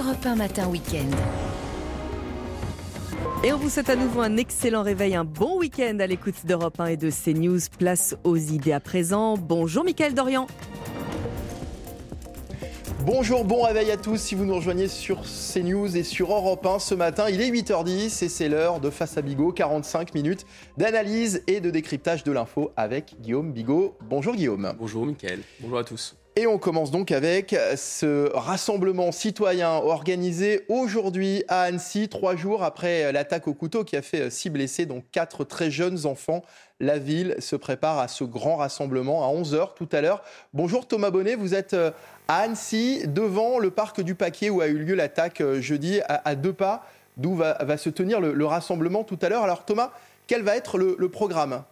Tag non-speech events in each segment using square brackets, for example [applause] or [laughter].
Europe 1 Matin Week-end. Et on vous souhaite à nouveau un excellent réveil, un bon week-end à l'écoute d'Europe 1 et de CNews. Place aux idées à présent. Bonjour Mickaël Dorian. Bonjour, bon réveil à tous. Si vous nous rejoignez sur CNews et sur Europe 1 ce matin, il est 8h10 et c'est l'heure de Face à Bigot, 45 minutes d'analyse et de décryptage de l'info avec Guillaume Bigot. Bonjour Guillaume. Bonjour Mickaël. Bonjour à tous. Et on commence donc avec ce rassemblement citoyen organisé aujourd'hui à Annecy, trois jours après l'attaque au couteau qui a fait six blessés, dont quatre très jeunes enfants. La ville se prépare à ce grand rassemblement à 11h tout à l'heure. Bonjour Thomas Bonnet, vous êtes à Annecy, devant le parc du Paquet où a eu lieu l'attaque jeudi, à, deux pas d'où va, se tenir le, rassemblement tout à l'heure. Alors Thomas, quel va être le programme?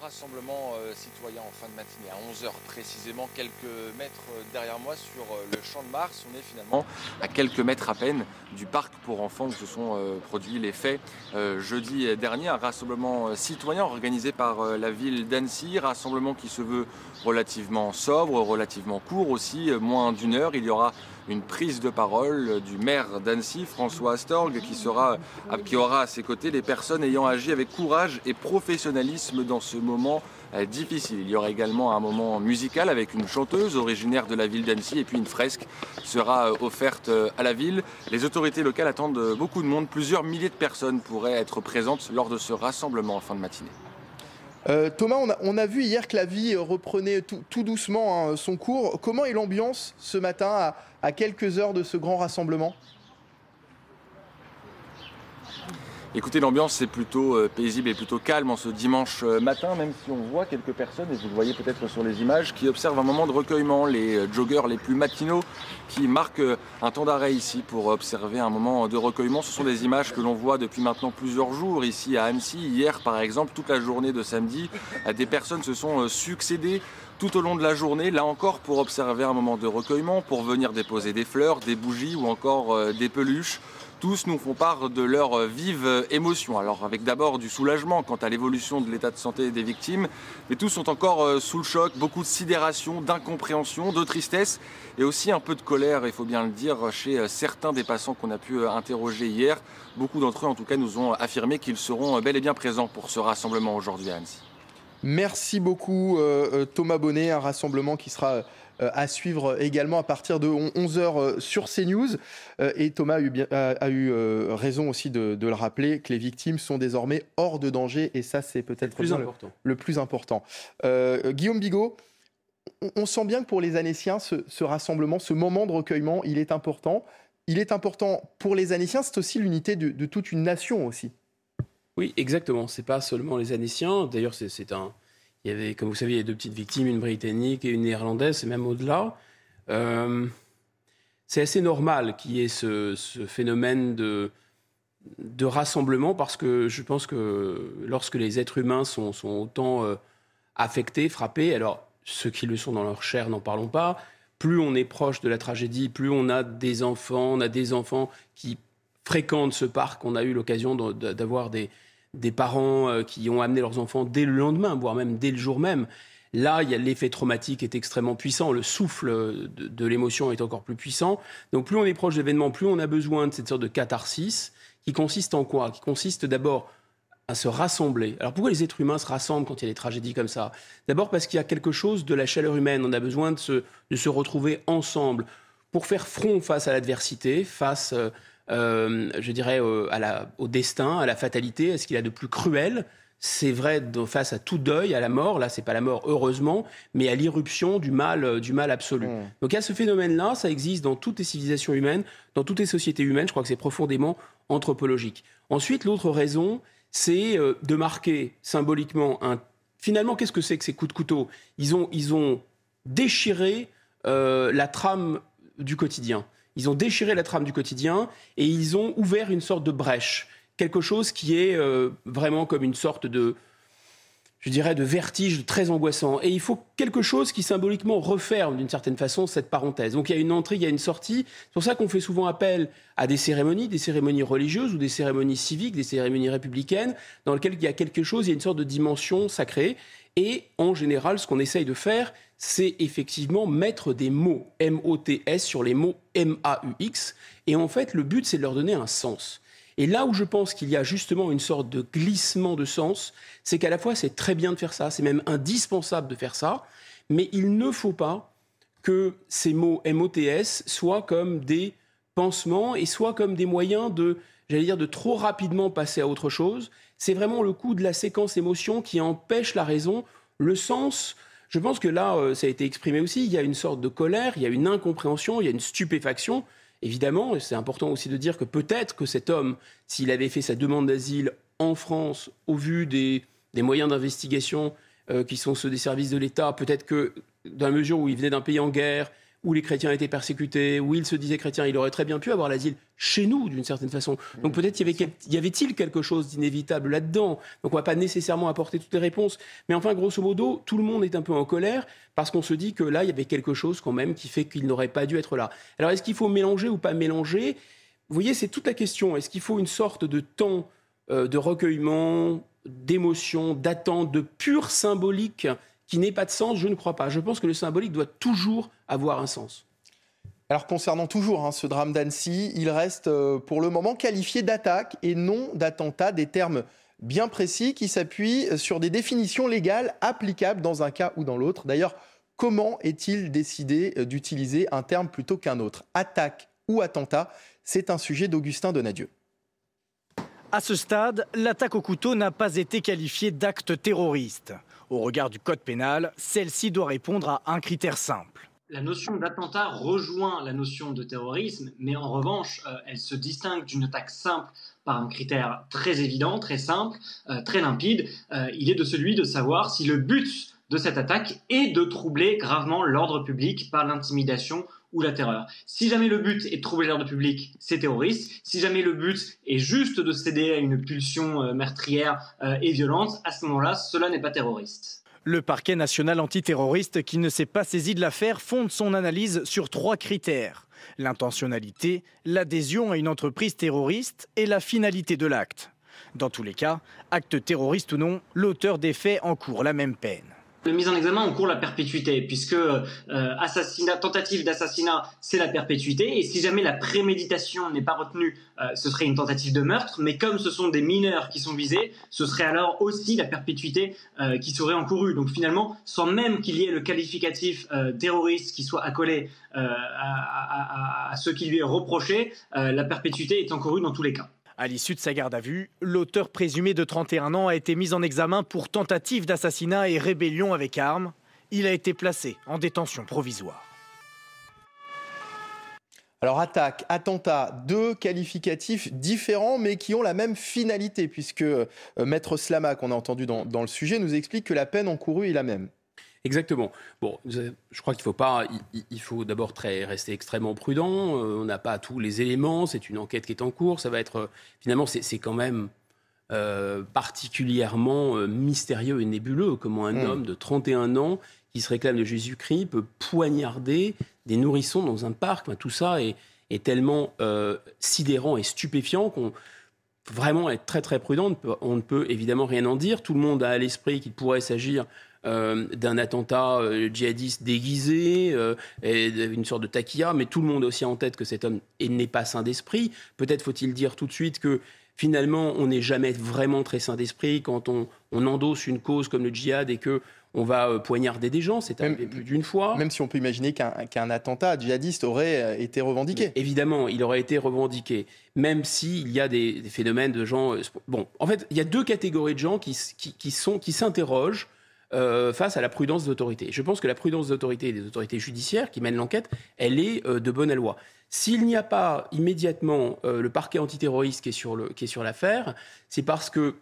Rassemblement euh, citoyen en fin de matinée à 11h précisément, quelques mètres euh, derrière moi sur euh, le champ de Mars. On est finalement à quelques mètres à peine du parc pour enfants où se sont produits les faits jeudi dernier. Un rassemblement citoyen organisé par la ville d'Annecy, rassemblement qui se veut relativement sobre, relativement court aussi, moins d'une heure. Il y aura une prise de parole du maire d'Annecy, François Astorg, qui, aura à ses côtés les personnes ayant agi avec courage et professionnalisme dans ce moment euh, difficile. Il y aura également un moment musical avec une chanteuse originaire de la ville d'Annecy et puis une fresque sera euh, offerte euh, à la ville. Les autorités locales attendent beaucoup de monde. Plusieurs milliers de personnes pourraient être présentes lors de ce rassemblement en fin de matinée. Thomas, on a, vu hier que la vie reprenait tout, doucement hein, son cours. Comment est l'ambiance ce matin à quelques heures de ce grand rassemblement? Écoutez, l'ambiance est plutôt euh, paisible et plutôt calme en ce dimanche euh, matin, même si on voit quelques personnes, et vous le voyez peut-être sur les images, qui observent un moment de recueillement. Les euh, joggeurs les plus matinaux qui marquent un temps d'arrêt ici pour observer un moment de recueillement. Ce sont des images que l'on voit depuis maintenant plusieurs jours ici à Annecy. Hier, par exemple, toute la journée de samedi, des personnes se sont succédées tout au long de la journée, là encore pour observer un moment de recueillement, pour venir déposer des fleurs, des bougies ou encore des peluches tous nous font part de leur vive émotion. Alors avec d'abord du soulagement quant à l'évolution de l'état de santé des victimes, mais tous sont encore euh, sous le choc, beaucoup de sidération, d'incompréhension, de tristesse et aussi un peu de colère, il faut bien le dire, chez euh, certains des passants qu'on a pu euh, interroger hier. Beaucoup d'entre eux en tout cas nous ont affirmé qu'ils seront bel et bien présents pour ce rassemblement aujourd'hui à Annecy. Merci beaucoup Thomas Bonnet, un rassemblement qui sera à suivre également à partir de 11h euh, sur CNews. Euh, et Thomas a eu, a, eu raison aussi de, le rappeler que les victimes sont désormais hors de danger et ça c'est peut-être le, plus important. Guillaume Bigot, on, sent bien que pour les Annéciens, ce, rassemblement, ce moment de recueillement, il est important. Il est important pour les Annéciens, c'est aussi l'unité de, de, toute une nation aussi. Oui, exactement. C'est pas seulement les Annéciens. D'ailleurs, c'est un, il y avait, comme vous savez, deux petites victimes, une britannique et une néerlandaise, et même au-delà. Euh, c'est assez normal qu'il y ait ce, phénomène de, rassemblement parce que je pense que lorsque les êtres humains sont, sont autant euh, affectés, frappés, alors ceux qui le sont dans leur chair, n'en parlons pas, plus on est proche de la tragédie, plus on a des enfants, on a des enfants qui fréquentent ce parc, on a eu l'occasion d'avoir des, des parents euh, qui ont amené leurs enfants dès le lendemain, voire même dès le jour même. Là, l'effet traumatique est extrêmement puissant, le souffle de, l'émotion est encore plus puissant. Donc plus on est proche d'événements, plus on a besoin de cette sorte de catharsis qui consiste en quoi? Qui consiste d'abord à se rassembler. Alors pourquoi les êtres humains se rassemblent quand il y a des tragédies comme ça? D'abord parce qu'il y a quelque chose de la chaleur humaine, on a besoin de se, de se retrouver ensemble pour faire front face à l'adversité, face euh, euh, je dirais, au destin, à la fatalité, à ce qu'il a de plus cruel. C'est vrai face à tout deuil, à la mort. Là, c'est pas la mort, heureusement, mais à l'irruption du mal, euh, du mal absolu. Mmh. Donc, il y a ce phénomène-là. Ça existe dans toutes les civilisations humaines, dans toutes les sociétés humaines. Je crois que c'est profondément anthropologique. Ensuite, l'autre raison, c'est euh, de marquer symboliquement un. Finalement, qu'est-ce que c'est que ces coups de couteau? Ils ont, ils ont déchiré la trame du quotidien. Ils ont déchiré la trame du quotidien et ils ont ouvert une sorte de brèche, quelque chose qui est euh, vraiment comme une sorte de, je dirais, de vertige très angoissant. Et il faut quelque chose qui symboliquement referme d'une certaine façon cette parenthèse. Donc il y a une entrée, il y a une sortie. C'est pour ça qu'on fait souvent appel à des cérémonies, des cérémonies religieuses ou des cérémonies civiques, des cérémonies républicaines, dans lesquelles il y a quelque chose, il y a une sorte de dimension sacrée. Et en général, ce qu'on essaye de faire, c'est effectivement mettre des mots M-O-T-S sur les mots M-A-U-X. Et en fait, le but, c'est de leur donner un sens. Et là où je pense qu'il y a justement une sorte de glissement de sens, c'est qu'à la fois c'est très bien de faire ça, c'est même indispensable de faire ça, mais il ne faut pas que ces mots MOTS soient comme des pansements et soient comme des moyens de, j'allais dire, de trop rapidement passer à autre chose. C'est vraiment le coup de la séquence émotion qui empêche la raison, le sens. Je pense que là, euh, ça a été exprimé aussi, il y a une sorte de colère, il y a une incompréhension, il y a une stupéfaction. Évidemment, c'est important aussi de dire que peut-être que cet homme, s'il avait fait sa demande d'asile en France, au vu des, moyens d'investigation euh, qui sont ceux des services de l'État, peut-être que dans la mesure où il venait d'un pays en guerre, où les chrétiens étaient persécutés, où il se disait chrétien, il aurait très bien pu avoir l'asile chez nous, d'une certaine façon. Donc peut-être y avait-il avait quelque chose d'inévitable là-dedans? Donc on ne va pas nécessairement apporter toutes les réponses. Mais enfin, grosso modo, tout le monde est un peu en colère parce qu'on se dit que là, il y avait quelque chose quand même qui fait qu'il n'aurait pas dû être là. Alors est-ce qu'il faut mélanger ou pas mélanger? Vous voyez, c'est toute la question. Est-ce qu'il faut une sorte de temps euh, de recueillement, d'émotion, d'attente, de pure symbolique qui n'ait pas de sens, je ne crois pas. Je pense que le symbolique doit toujours avoir un sens. Alors concernant toujours hein, ce drame d'Annecy, il reste euh, pour le moment qualifié d'attaque et non d'attentat, des termes bien précis qui s'appuient sur des définitions légales applicables dans un cas ou dans l'autre. D'ailleurs, comment est-il décidé euh, d'utiliser un terme plutôt qu'un autre? Attaque ou attentat? C'est un sujet d'Augustin Donadieu. À ce stade, l'attaque au couteau n'a pas été qualifiée d'acte terroriste. Au regard du code pénal, celle-ci doit répondre à un critère simple. La notion d'attentat rejoint la notion de terrorisme, mais en revanche, euh, elle se distingue d'une attaque simple par un critère très évident, très simple, euh, très limpide. Euh, il est de celui de savoir si le but de cette attaque est de troubler gravement l'ordre public par l'intimidation ou la terreur. Si jamais le but est de troubler l'ordre public, c'est terroriste. Si jamais le but est juste de céder à une pulsion euh, meurtrière euh, et violente, à ce moment-là, cela n'est pas terroriste. Le parquet national antiterroriste, qui ne s'est pas saisi de l'affaire, fonde son analyse sur trois critères. L'intentionnalité, l'adhésion à une entreprise terroriste et la finalité de l'acte. Dans tous les cas, acte terroriste ou non, l'auteur des faits encourt la même peine. Le mise en examen encourt la perpétuité, puisque euh, tentative d'assassinat, c'est la perpétuité, et si jamais la préméditation n'est pas retenue, euh, ce serait une tentative de meurtre, mais comme ce sont des mineurs qui sont visés, ce serait alors aussi la perpétuité euh, qui serait encourue. Donc finalement, sans même qu'il y ait le qualificatif terroriste qui soit accolé à, à, à, ce qui lui est reproché, la perpétuité est encourue dans tous les cas. À l'issue de sa garde à vue, l'auteur présumé de 31 ans a été mis en examen pour tentative d'assassinat et rébellion avec arme. Il a été placé en détention provisoire. Alors attaque, attentat, deux qualificatifs différents mais qui ont la même finalité puisque euh, Maître Slama qu'on a entendu dans, dans, le sujet nous explique que la peine encourue est la même. Exactement. Bon, je crois qu'il faut pas. Il, faut d'abord rester extrêmement prudent. Euh, on n'a pas tous les éléments. C'est une enquête qui est en cours. Ça va être finalement, c'est quand même euh, particulièrement euh, mystérieux et nébuleux. Comment un hmm. homme de 31 ans qui se réclame de Jésus-Christ peut poignarder des nourrissons dans un parc. tout ça est, est tellement sidérant et stupéfiant qu'on vraiment être très très prudent. On ne peut évidemment rien en dire. Tout le monde a à l'esprit qu'il pourrait s'agir euh, d'un attentat euh, djihadiste déguisé, euh, et une sorte de taquilla, mais tout le monde a aussi en tête que cet homme n'est pas sain d'esprit. Peut-être faut-il dire tout de suite que finalement, on n'est jamais vraiment très sain d'esprit quand on, endosse une cause comme le djihad et que on va poignarder des gens, c'est arrivé plus d'une fois. Même si on peut imaginer qu'un attentat djihadiste aurait été revendiqué. évidemment, il aurait été revendiqué, même s'il y a des, phénomènes de gens... Bon, en fait, il y a deux catégories de gens qui, qui, qui s'interrogent euh, face à la prudence des autorités. Je pense que la prudence et des autorités judiciaires qui mènent l'enquête, elle est euh, de bonne loi. S'il n'y a pas immédiatement euh, le parquet antiterroriste qui est sur, l'affaire, c'est parce que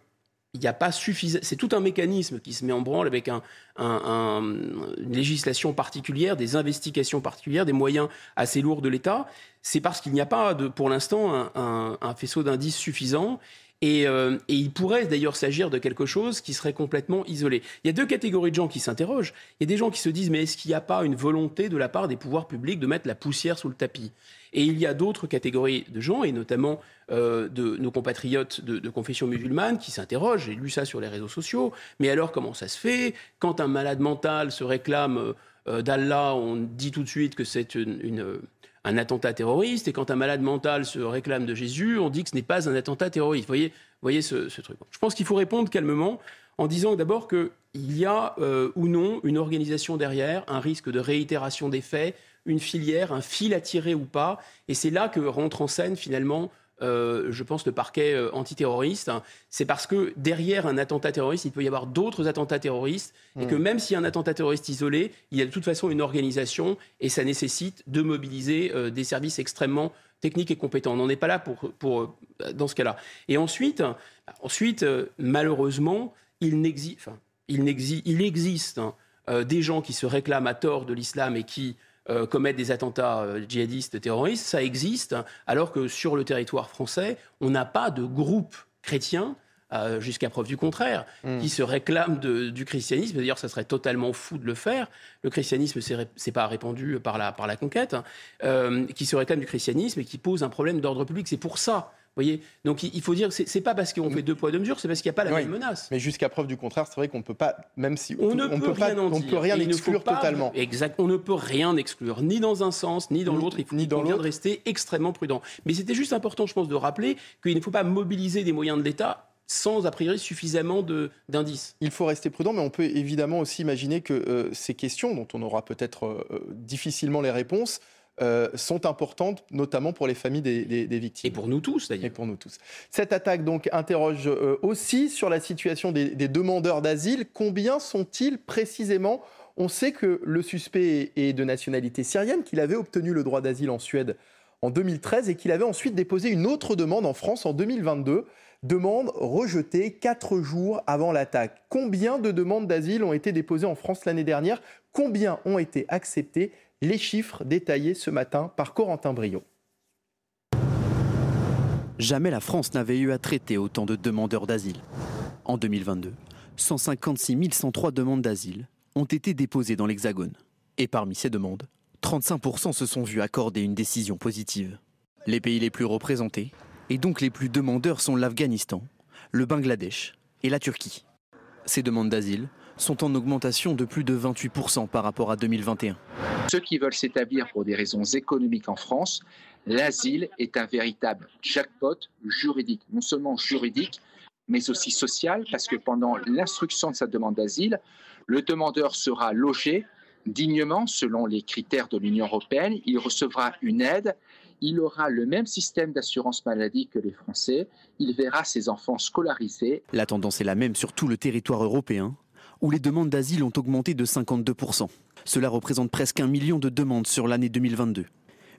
il n'y a pas suffisant. C'est tout un mécanisme qui se met en branle avec un, une législation particulière, des investigations particulières, des moyens assez lourds de l'État. C'est parce qu'il n'y a pas, de, pour l'instant, un faisceau d'indices suffisant Et, et, il pourrait d'ailleurs s'agir de quelque chose qui serait complètement isolé. Il y a deux catégories de gens qui s'interrogent. Il y a des gens qui se disent mais est-ce qu'il n'y a pas une volonté de la part des pouvoirs publics de mettre la poussière sous le tapis? Et il y a d'autres catégories de gens, et notamment euh, de nos compatriotes de, confession musulmane, qui s'interrogent. J'ai lu ça sur les réseaux sociaux. Mais alors comment ça se fait? Quand un malade mental se réclame euh, d'Allah, on dit tout de suite que c'est une un attentat terroriste, et quand un malade mental se réclame de Jésus, on dit que ce n'est pas un attentat terroriste. Vous voyez, voyez ce, truc. Je pense qu'il faut répondre calmement en disant d'abord qu'il y a euh, ou non une organisation derrière, un risque de réitération des faits, une filière, un fil à tirer ou pas, et c'est là que rentre en scène finalement euh, je pense, le parquet euh, antiterroriste, c'est parce que derrière un attentat terroriste, il peut y avoir d'autres attentats terroristes, et que même s'il y a un attentat terroriste isolé, il y a de toute façon une organisation, et ça nécessite de mobiliser euh, des services extrêmement techniques et compétents. On n'en est pas là pour, pour dans ce cas-là. Et ensuite, ensuite malheureusement, il, n'existe, enfin, il, il, existe hein, des gens qui se réclament à tort de l'islam et qui euh, commettre des attentats euh, djihadistes terroristes, ça existe, alors que sur le territoire français, on n'a pas de groupe chrétien euh, jusqu'à preuve du contraire, hmm. qui se réclament du christianisme. D'ailleurs, ça serait totalement fou de le faire. Le christianisme, c'est pas répandu par la, par la conquête, hein. qui se réclament du christianisme et qui pose un problème d'ordre public. C'est pour ça voyez Donc il faut dire, c'est pas parce qu'on fait deux poids deux mesures, c'est parce qu'il n'y a pas la même menace. Mais jusqu'à preuve du contraire, c'est vrai qu'on ne peut pas, même si on, ne peut, rien pas, on peut rien exclure totalement. Exact, on ne peut rien exclure, ni dans un sens, ni dans l'autre. Il faut ni dans de rester extrêmement prudent. Mais c'était juste important, je pense, de rappeler qu'il ne faut pas mobiliser des moyens de l'État sans a priori suffisamment d'indices. Il faut rester prudent, mais on peut évidemment aussi imaginer que euh, ces questions, dont on aura peut-être euh, difficilement les réponses, euh, sont importantes, notamment pour les familles des, victimes. Et pour nous tous, d'ailleurs. Et pour nous tous. Cette attaque donc interroge euh, aussi sur la situation des, demandeurs d'asile. Combien sont-ils précisément? On sait que le suspect est de nationalité syrienne, qu'il avait obtenu le droit d'asile en Suède en 2013 et qu'il avait ensuite déposé une autre demande en France en 2022. Demande rejetée quatre jours avant l'attaque. Combien de demandes d'asile ont été déposées en France l'année dernière? Combien ont été acceptées? Les chiffres détaillés ce matin par Corentin Brio. Jamais la France n'avait eu à traiter autant de demandeurs d'asile. En 2022, 156 103 demandes d'asile ont été déposées dans l'Hexagone. Et parmi ces demandes, 35% se sont vus accorder une décision positive. Les pays les plus représentés, et donc les plus demandeurs, sont l'Afghanistan, le Bangladesh et la Turquie. Ces demandes d'asile sont en augmentation de plus de 28% par rapport à 2021. Ceux qui veulent s'établir pour des raisons économiques en France, l'asile est un véritable jackpot juridique, non seulement juridique, mais aussi social, parce que pendant l'instruction de sa demande d'asile, le demandeur sera logé dignement selon les critères de l'Union européenne, il recevra une aide, il aura le même système d'assurance maladie que les Français, il verra ses enfants scolarisés. La tendance est la même sur tout le territoire européen où les demandes d'asile ont augmenté de 52%. Cela représente presque un million de demandes sur l'année 2022.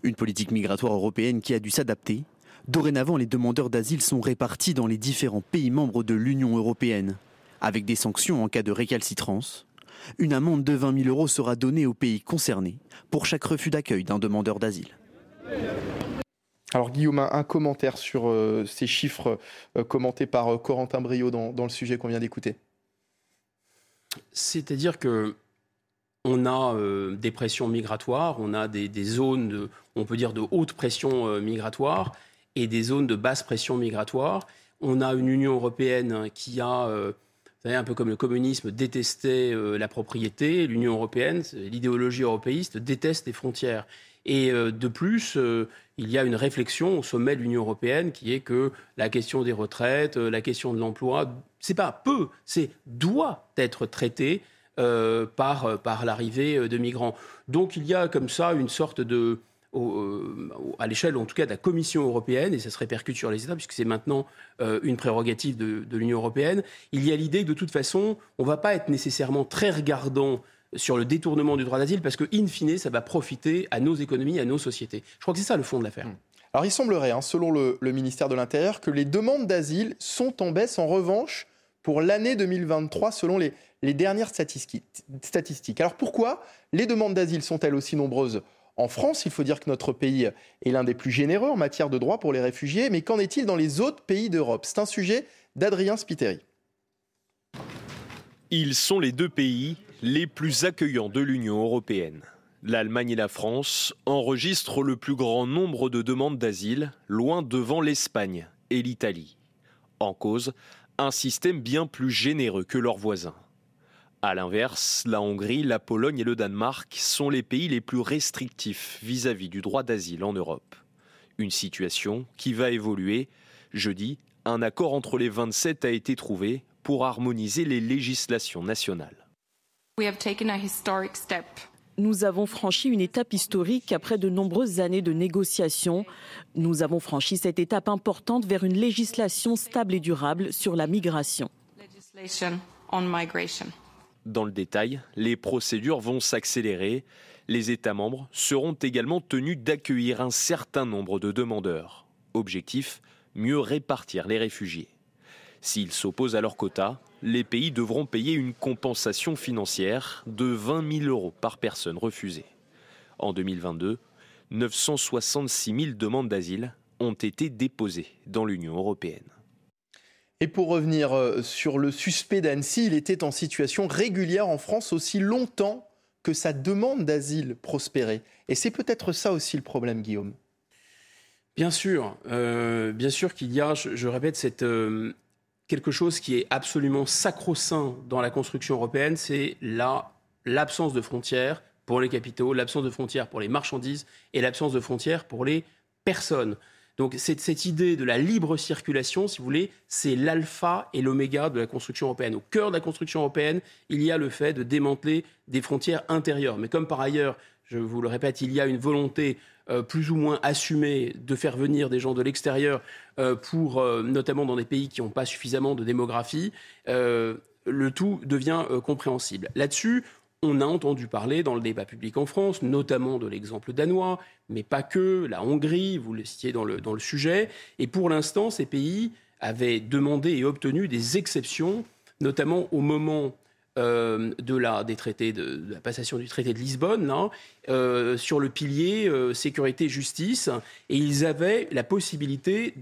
Une politique migratoire européenne qui a dû s'adapter. Dorénavant, les demandeurs d'asile sont répartis dans les différents pays membres de l'Union européenne, avec des sanctions en cas de récalcitrance. Une amende de 20 000 euros sera donnée aux pays concernés pour chaque refus d'accueil d'un demandeur d'asile. Alors Guillaume, un commentaire sur euh, ces chiffres euh, commentés par euh, Corentin Brio dans le sujet qu'on vient d'écouter. C'est-à-dire que on a euh, des pressions migratoires, on a des, zones, de, on peut dire, de haute pression euh, migratoire et des zones de basse pression migratoire. On a une Union européenne qui a, euh, vous savez, un peu comme le communisme, détesté la propriété. L'Union européenne, l'idéologie européiste, déteste les frontières. Et de plus, il y a une réflexion au sommet de l'Union européenne qui est que la question des retraites, la question de l'emploi, c'est pas peu, c'est doit être traité euh, par, par l'arrivée de migrants. Donc il y a comme ça une sorte de, euh, à l'échelle en tout cas de la Commission européenne, et ça se répercute sur les États, puisque c'est maintenant euh, une prérogative de, de l'Union européenne, il y a l'idée que de toute façon, on ne va pas être nécessairement très regardant sur le détournement du droit d'asile, parce que, in fine, ça va profiter à nos économies, à nos sociétés. Je crois que c'est ça le fond de l'affaire. Mmh. Alors il semblerait, hein, selon le, le ministère de l'Intérieur, que les demandes d'asile sont en baisse. En revanche, pour l'année 2023 selon les, dernières statistiques. Alors pourquoi les demandes d'asile sont-elles aussi nombreuses en France? Il faut dire que notre pays est l'un des plus généreux en matière de droits pour les réfugiés. Mais qu'en est-il dans les autres pays d'Europe? C'est un sujet d'Adrien Spiteri. Ils sont les deux pays les plus accueillants de l'Union européenne. L'Allemagne et la France enregistrent le plus grand nombre de demandes d'asile, loin devant l'Espagne et l'Italie. En cause, un système bien plus généreux que leurs voisins. A l'inverse, la Hongrie, la Pologne et le Danemark sont les pays les plus restrictifs vis-à-vis du droit d'asile en Europe. Une situation qui va évoluer. Jeudi, un accord entre les 27 a été trouvé pour harmoniser les législations nationales. Nous avons franchi une étape historique après de nombreuses années de négociations. Nous avons franchi cette étape importante vers une législation stable et durable sur la migration. Dans le détail, les procédures vont s'accélérer. Les États membres seront également tenus d'accueillir un certain nombre de demandeurs. Objectif, mieux répartir les réfugiés. S'ils s'opposent à leur quota, les pays devront payer une compensation financière de 20 000 euros par personne refusée. En 2022, 966 000 demandes d'asile ont été déposées dans l'Union européenne. Et pour revenir euh, sur le suspect d'Annecy, il était en situation régulière en France aussi longtemps que sa demande d'asile prospérait. Et c'est peut-être ça aussi le problème, Guillaume. Bien sûr, euh, bien sûr qu'il y a, je, répète, cette, euh, quelque chose qui est absolument sacro-saint dans la construction européenne, c'est l'absence de frontières pour les capitaux, l'absence de frontières pour les marchandises et l'absence de frontières pour les personnes. Donc cette, cette, idée de la libre circulation, si vous voulez, c'est l'alpha et l'oméga de la construction européenne. Au cœur de la construction européenne, il y a le fait de démanteler des frontières intérieures. Mais comme par ailleurs, je vous le répète, il y a une volonté euh, plus ou moins assumée de faire venir des gens de l'extérieur euh, pour, euh, notamment dans des pays qui n'ont pas suffisamment de démographie, le tout devient compréhensible. Là-dessus, on a entendu parler dans le débat public en France, notamment de l'exemple danois, mais pas que, la Hongrie, vous le citiez dans le, dans le sujet. Et pour l'instant, ces pays avaient demandé et obtenu des exceptions, notamment au moment euh, de la, des traités de, la passation du traité de Lisbonne, hein, euh, sur le pilier euh, sécurité-justice, et ils avaient la possibilité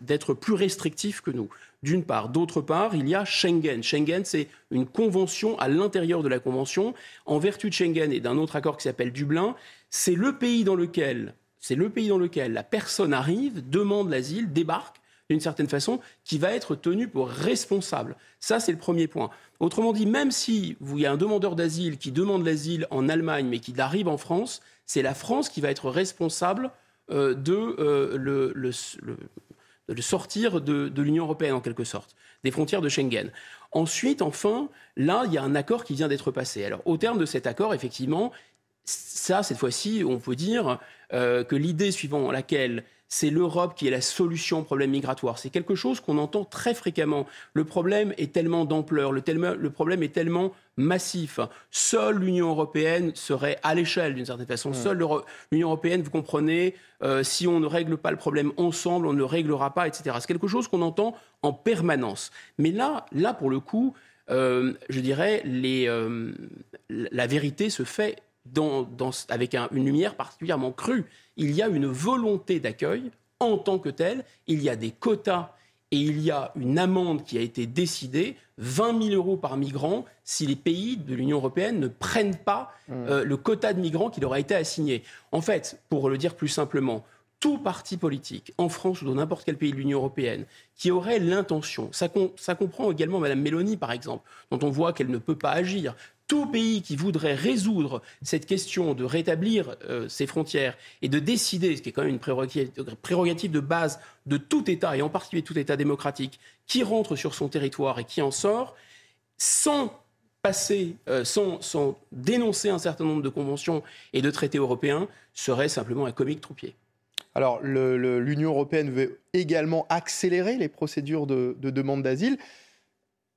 d'être plus restrictifs que nous d'une part. D'autre part, il y a Schengen. Schengen, c'est une convention à l'intérieur de la convention. En vertu de Schengen et d'un autre accord qui s'appelle Dublin, c'est le pays dans lequel c'est le pays dans lequel la personne arrive, demande l'asile, débarque d'une certaine façon, qui va être tenu pour responsable. Ça, c'est le premier point. Autrement dit, même si il y a un demandeur d'asile qui demande l'asile en Allemagne, mais qui arrive en France, c'est la France qui va être responsable euh, de euh, le, de le sortir de, l'Union européenne en quelque sorte, des frontières de Schengen. Ensuite, enfin, là, il y a un accord qui vient d'être passé. Alors, au terme de cet accord, effectivement, ça, cette fois-ci, on peut dire euh, que l'idée suivant laquelle c'est l'Europe qui est la solution au problème migratoire. C'est quelque chose qu'on entend très fréquemment. Le problème est tellement d'ampleur, le, le, problème est tellement massif. Seule l'Union européenne serait à l'échelle d'une certaine façon. Seule l'Union européenne, vous comprenez, euh, si on ne règle pas le problème ensemble, on ne réglera pas, etc. C'est quelque chose qu'on entend en permanence. Mais là, là pour le coup, euh, je dirais, les, euh, la vérité se fait dans, avec une lumière particulièrement crue. Il y a une volonté d'accueil en tant que telle, il y a des quotas et il y a une amende qui a été décidée, 20 000 euros par migrant, si les pays de l'Union européenne ne prennent pas mmh. euh, le quota de migrants qui leur a été assigné. En fait, pour le dire plus simplement, tout parti politique, en France ou dans n'importe quel pays de l'Union européenne, qui aurait l'intention, ça, ça, comprend également Mme Mélanie par exemple, dont on voit qu'elle ne peut pas agir, tout pays qui voudrait résoudre cette question de rétablir euh, ses frontières et de décider, ce qui est quand même une prérogative, de base de tout État, et en particulier tout État démocratique, qui rentre sur son territoire et qui en sort, sans passer, euh, sans, dénoncer un certain nombre de conventions et de traités européens, serait simplement un comique troupier. Alors, l'Union européenne veut également accélérer les procédures de demande d'asile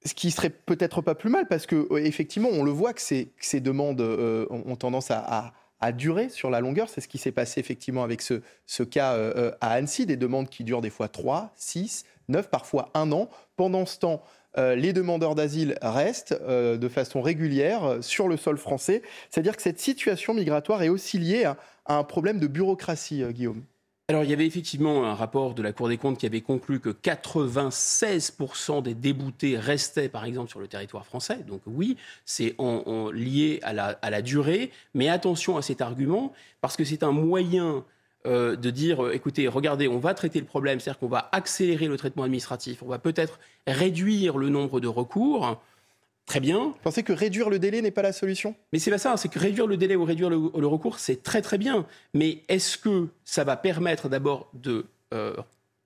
ce qui serait peut-être pas plus mal parce que euh, effectivement, on le voit que ces, demandes euh, ont tendance à, durer sur la longueur. C'est ce qui s'est passé effectivement avec ce, ce cas euh, à Annecy, des demandes qui durent des fois 3, 6, 9, parfois un an. Pendant ce temps, les demandeurs d'asile restent de façon régulière sur le sol français. C'est-à-dire que cette situation migratoire est aussi liée à un problème de bureaucratie, Guillaume. Alors, il y avait effectivement un rapport de la Cour des comptes qui avait conclu que 96% des déboutés restaient, par exemple, sur le territoire français. Donc oui, c'est lié à la, durée. Mais attention à cet argument, parce que c'est un moyen euh, de dire, euh, écoutez, regardez, on va traiter le problème, c'est-à-dire qu'on va accélérer le traitement administratif, on va peut-être réduire le nombre de recours. Très bien. Vous pensez que réduire le délai n'est pas la solution? Mais c'est pas ça, c'est que réduire le délai ou réduire le, recours, c'est très très bien. Mais est-ce que ça va permettre d'abord de euh,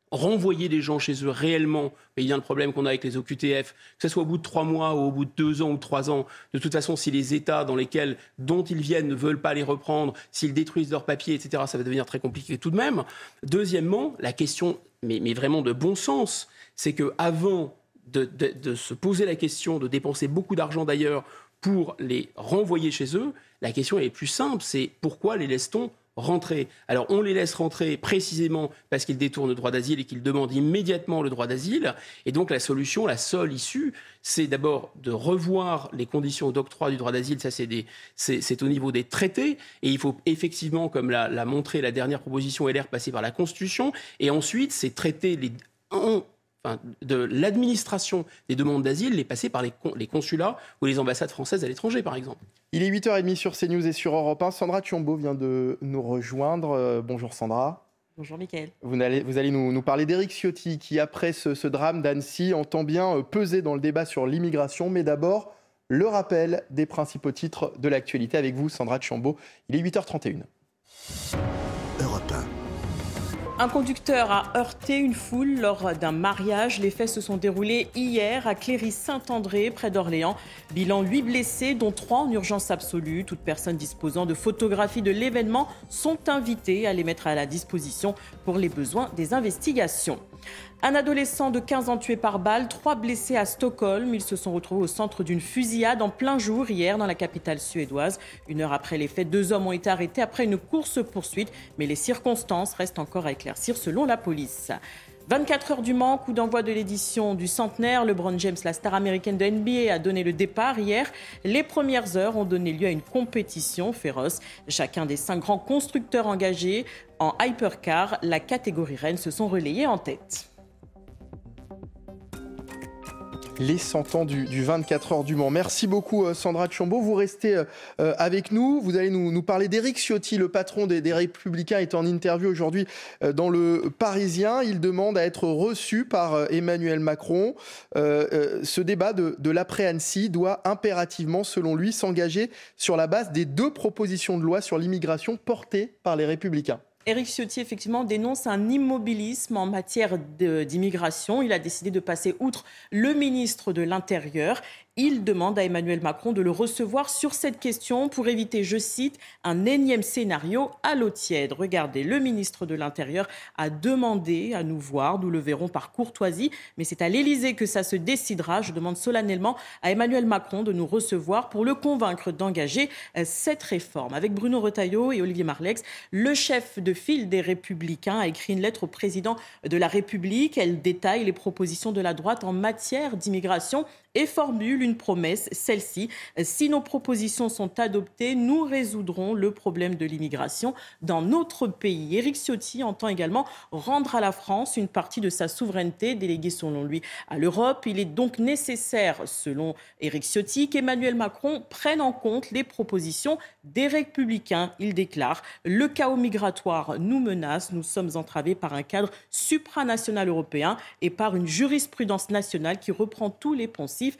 renvoyer les gens chez eux réellement? Il y a le problème qu'on a avec les OQTF, que ce soit au bout de trois mois ou au bout de deux ans ou trois ans. De toute façon, si les États dans lesquels, dont ils viennent ne veulent pas les reprendre, s'ils détruisent leurs papiers, etc., ça va devenir très compliqué tout de même. Deuxièmement, la question, mais, mais vraiment de bon sens, c'est que avant de, se poser la question, de dépenser beaucoup d'argent d'ailleurs pour les renvoyer chez eux, la question est plus simple, c'est pourquoi les laisse-t-on rentrer? Alors on les laisse rentrer précisément parce qu'ils détournent le droit d'asile et qu'ils demandent immédiatement le droit d'asile. Et donc la solution, la seule issue, c'est d'abord de revoir les conditions d'octroi du droit d'asile. Ça, c'est au niveau des traités. Et il faut effectivement, comme l'a montré la dernière proposition LR passée par la Constitution, et ensuite, c'est traiter les, de l'administration des demandes d'asile les passer par les, consulats ou les ambassades françaises à l'étranger, par exemple. Il est 8h30 sur CNews et sur Europe 1. Sandra Thiombo vient de nous rejoindre. Euh, bonjour Sandra. Bonjour Mickaël. Vous allez, vous allez nous, parler d'Éric Ciotti qui, après ce, drame d'Annecy, entend bien euh, peser dans le débat sur l'immigration. Mais d'abord, le rappel des principaux titres de l'actualité avec vous, Sandra Thiombo. Il est 8h31. Un conducteur a heurté une foule lors d'un mariage. Les faits se sont déroulés hier à Cléry-Saint-André, près d'Orléans. Bilan 8 blessés, dont 3 en urgence absolue. Toutes personnes disposant de photographies de l'événement sont invitées à les mettre à la disposition pour les besoins des investigations. Un adolescent de 15 ans tué par balle, trois blessés à Stockholm. Ils se sont retrouvés au centre d'une fusillade en plein jour hier dans la capitale suédoise. Une heure après les faits, deux hommes ont été arrêtés après une course-poursuite, mais les circonstances restent encore à éclaircir selon la police. 24 heures du Mans, coup d'envoi de l'édition du centenaire. LeBron James, la star américaine de NBA, a donné le départ hier. Les premières heures ont donné lieu à une compétition féroce. Chacun des cinq grands constructeurs engagés en hypercar, la catégorie reine, se sont relayés en tête. Les 100 ans du, 24 heures du Mans. Merci beaucoup euh, Sandra Chambaud. Vous restez euh, euh, avec nous. Vous allez nous, parler d'Éric Ciotti, le patron des, Républicains, est en interview aujourd'hui dans le Parisien. Il demande à être reçu par Emmanuel Macron. ce débat de, de l'après-Annecy doit impérativement, selon lui, s'engager sur la base des deux propositions de loi sur l'immigration portées par les Républicains. Éric Ciotti, effectivement, dénonce un immobilisme en matière d'immigration. Il a décidé de passer outre le ministre de l'Intérieur il demande à Emmanuel Macron de le recevoir sur cette question pour éviter, je cite, un énième scénario à l'eau tiède. Regardez, le ministre de l'Intérieur a demandé à nous voir, nous le verrons par courtoisie, mais c'est à l'Élysée que ça se décidera. Je demande solennellement à Emmanuel Macron de nous recevoir pour le convaincre d'engager euh, cette réforme. Avec Bruno Retailleau et Olivier Marlex, le chef de file des Républicains a écrit une lettre au président de la République. Elle détaille les propositions de la droite en matière d'immigration et formule promesse, celle-ci. Si nos propositions sont adoptées, nous résoudrons le problème de l'immigration dans notre pays. Éric Ciotti entend également rendre à la France une partie de sa souveraineté déléguée selon lui à l'Europe. Il est donc nécessaire, selon Éric Ciotti, qu'Emmanuel Macron prenne en compte les propositions des républicains. Il déclare Le chaos migratoire nous menace. Nous sommes entravés par un cadre supranational européen et par une jurisprudence nationale qui reprend tous les pensées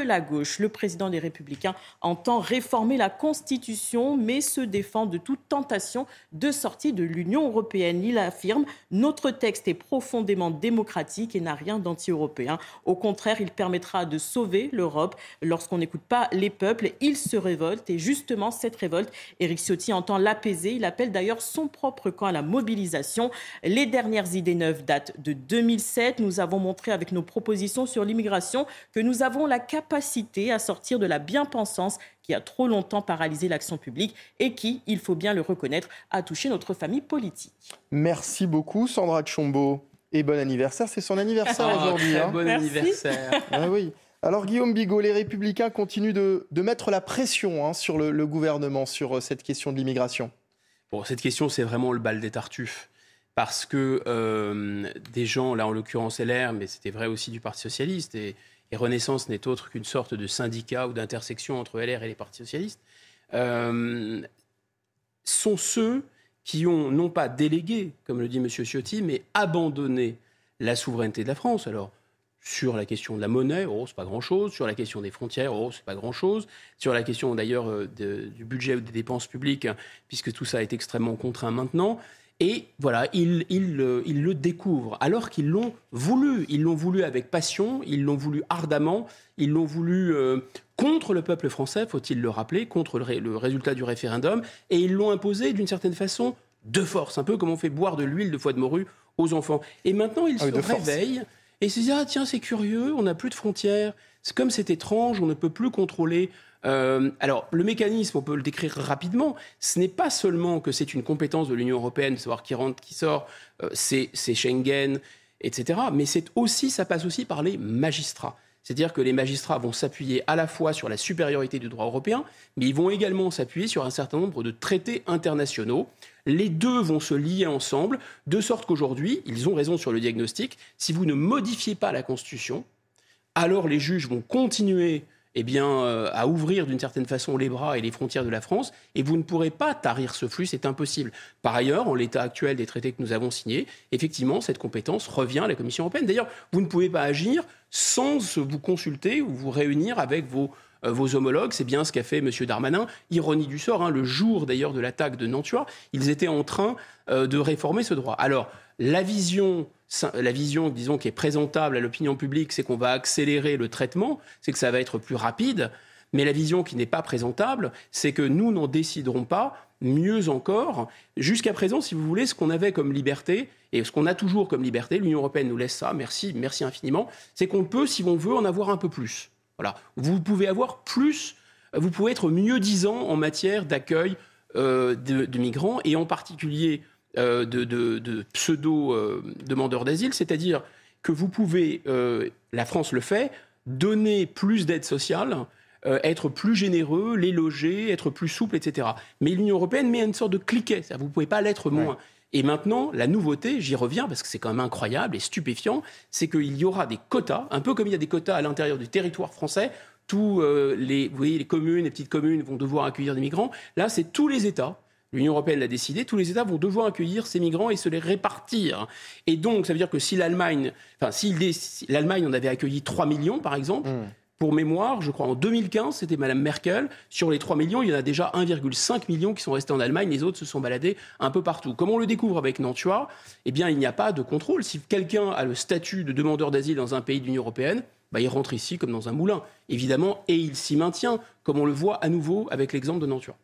la gauche. Le président des Républicains entend réformer la Constitution, mais se défend de toute tentation de sortie de l'Union européenne. Il affirme Notre texte est profondément démocratique et n'a rien d'anti-européen. Au contraire, il permettra de sauver l'Europe. Lorsqu'on n'écoute pas les peuples, ils se révoltent. Et justement, cette révolte, Éric Ciotti entend l'apaiser. Il appelle d'ailleurs son propre camp à la mobilisation. Les dernières idées neuves datent de 2007. Nous avons montré avec nos propositions sur l'immigration que nous avons la capacité à sortir de la bien-pensance qui a trop longtemps paralysé l'action publique et qui, il faut bien le reconnaître, a touché notre famille politique. Merci beaucoup Sandra Chombo. Et bon anniversaire, c'est son anniversaire Ah, aujourd'hui. hein. bon anniversaire. [laughs] Ah oui. Alors Guillaume Bigot, les Républicains continuent de, de mettre la pression hein, sur le, le gouvernement sur euh, cette question de l'immigration. Bon, cette question, c'est vraiment le bal des tartuffes. Parce que euh, des gens, là en l'occurrence LR, mais c'était vrai aussi du Parti Socialiste, et, et Renaissance n'est autre qu'une sorte de syndicat ou d'intersection entre LR et les partis socialistes, euh, sont ceux qui ont non pas délégué, comme le dit M. Ciotti, mais abandonné la souveraineté de la France. Alors, sur la question de la monnaie, oh, c'est pas grand-chose. Sur la question des frontières, oh, c'est pas grand-chose. Sur la question d'ailleurs euh, du budget ou des dépenses publiques, hein, puisque tout ça est extrêmement contraint maintenant. Et voilà, ils, ils, le- ils le découvrent, alors qu'ils l'ont voulu. Ils l'ont voulu avec passion, ils l'ont voulu ardemment, ils l'ont voulu euh, contre le peuple français, faut-il le rappeler, contre le, ré- le résultat du référendum, et ils l'ont imposé d'une certaine façon de force, un peu comme on fait boire de l'huile de foie de morue aux enfants. Et maintenant, ils Ah oui, se force. réveillent et se disent ah tiens c'est curieux, on n'a plus de frontières, c'est comme c'est étrange, on ne peut plus contrôler. Euh, alors le mécanisme, on peut le décrire rapidement. Ce n'est pas seulement que c'est une compétence de l'Union européenne savoir qui rentre, qui sort, euh, c'est Schengen, etc. Mais c'est aussi, ça passe aussi par les magistrats. C'est-à-dire que les magistrats vont s'appuyer à la fois sur la supériorité du droit européen, mais ils vont également s'appuyer sur un certain nombre de traités internationaux. Les deux vont se lier ensemble, de sorte qu'aujourd'hui, ils ont raison sur le diagnostic, si vous ne modifiez pas la Constitution, alors les juges vont continuer eh bien, euh, à ouvrir d'une certaine façon les bras et les frontières de la France, et vous ne pourrez pas tarir ce flux, c'est impossible. Par ailleurs, en l'état actuel des traités que nous avons signés, effectivement, cette compétence revient à la Commission européenne. D'ailleurs, vous ne pouvez pas agir sans vous consulter ou vous réunir avec vos, euh, vos homologues. C'est bien ce qu'a fait M. Darmanin. Ironie du sort, hein, le jour d'ailleurs de l'attaque de Nantua, ils étaient en train euh, de réformer ce droit. Alors, la vision, la vision, disons, qui est présentable à l'opinion publique, c'est qu'on va accélérer le traitement, c'est que ça va être plus rapide. Mais la vision qui n'est pas présentable, c'est que nous n'en déciderons pas. Mieux encore, jusqu'à présent, si vous voulez, ce qu'on avait comme liberté, et ce qu'on a toujours comme liberté, l'Union européenne nous laisse ça, merci, merci infiniment, c'est qu'on peut, si on veut, en avoir un peu plus. Voilà. Vous pouvez avoir plus, vous pouvez être mieux disant en matière d'accueil euh, de, migrants, et en particulier de, de- de pseudo-demandeurs d'asile, c'est-à-dire que vous pouvez, euh, la France le fait, donner plus d'aide sociale, euh, être plus généreux, les loger, être plus souple, etc. Mais l'Union européenne met une sorte de cliquet, c'est-à-dire vous ne pouvez pas l'être moins. Et maintenant, la nouveauté, j'y reviens parce que c'est quand même incroyable et stupéfiant, c'est qu'il y aura des quotas, un peu comme il y a des quotas à l'intérieur du territoire français. Tous euh, les, vous voyez, les communes, les petites communes vont devoir accueillir des migrants. Là, c'est tous les États. L'Union européenne l'a décidé, tous les États vont devoir accueillir ces migrants et se les répartir. Et donc, ça veut dire que si l'Allemagne, enfin, si l'Allemagne en avait accueilli 3 millions, par exemple, pour mémoire, je crois en 2015, c'était Madame Merkel. Sur les 3 millions, il y en a déjà 1,5 million qui sont restés en Allemagne. Les autres se sont baladés un peu partout. Comme on le découvre avec Nantua, eh bien, il n'y a pas de contrôle. Si quelqu'un a le statut de demandeur d'asile dans un pays de l'Union européenne, bah, il rentre ici comme dans un moulin, évidemment, et il s'y maintient, comme on le voit à nouveau avec l'exemple de Nantua.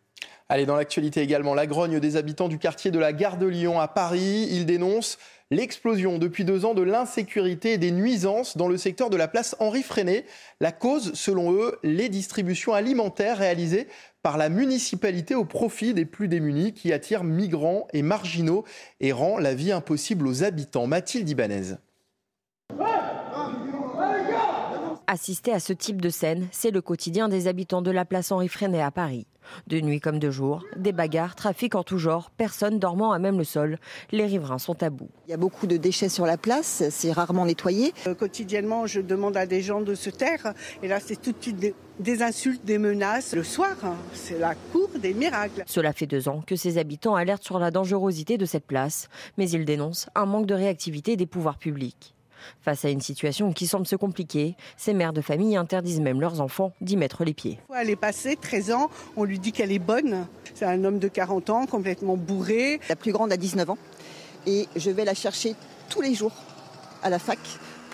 Allez, dans l'actualité également, la grogne des habitants du quartier de la gare de Lyon à Paris. Ils dénoncent l'explosion depuis deux ans de l'insécurité et des nuisances dans le secteur de la place Henri Freinet. La cause, selon eux, les distributions alimentaires réalisées par la municipalité au profit des plus démunis qui attirent migrants et marginaux et rend la vie impossible aux habitants. Mathilde Ibanez. Assister à ce type de scène, c'est le quotidien des habitants de la place Henri Freinet à Paris. De nuit comme de jour, des bagarres, trafic en tout genre, personne dormant à même le sol. Les riverains sont à bout. Il y a beaucoup de déchets sur la place, c'est rarement nettoyé. Euh, quotidiennement, je demande à des gens de se taire. Et là, c'est tout de suite des, des insultes, des menaces. Le soir, hein, c'est la cour des miracles. Cela fait deux ans que ces habitants alertent sur la dangerosité de cette place, mais ils dénoncent un manque de réactivité des pouvoirs publics. Face à une situation qui semble se compliquer, ces mères de famille interdisent même leurs enfants d'y mettre les pieds. Elle est passée 13 ans, on lui dit qu'elle est bonne. C'est un homme de 40 ans, complètement bourré. La plus grande a 19 ans et je vais la chercher tous les jours à la fac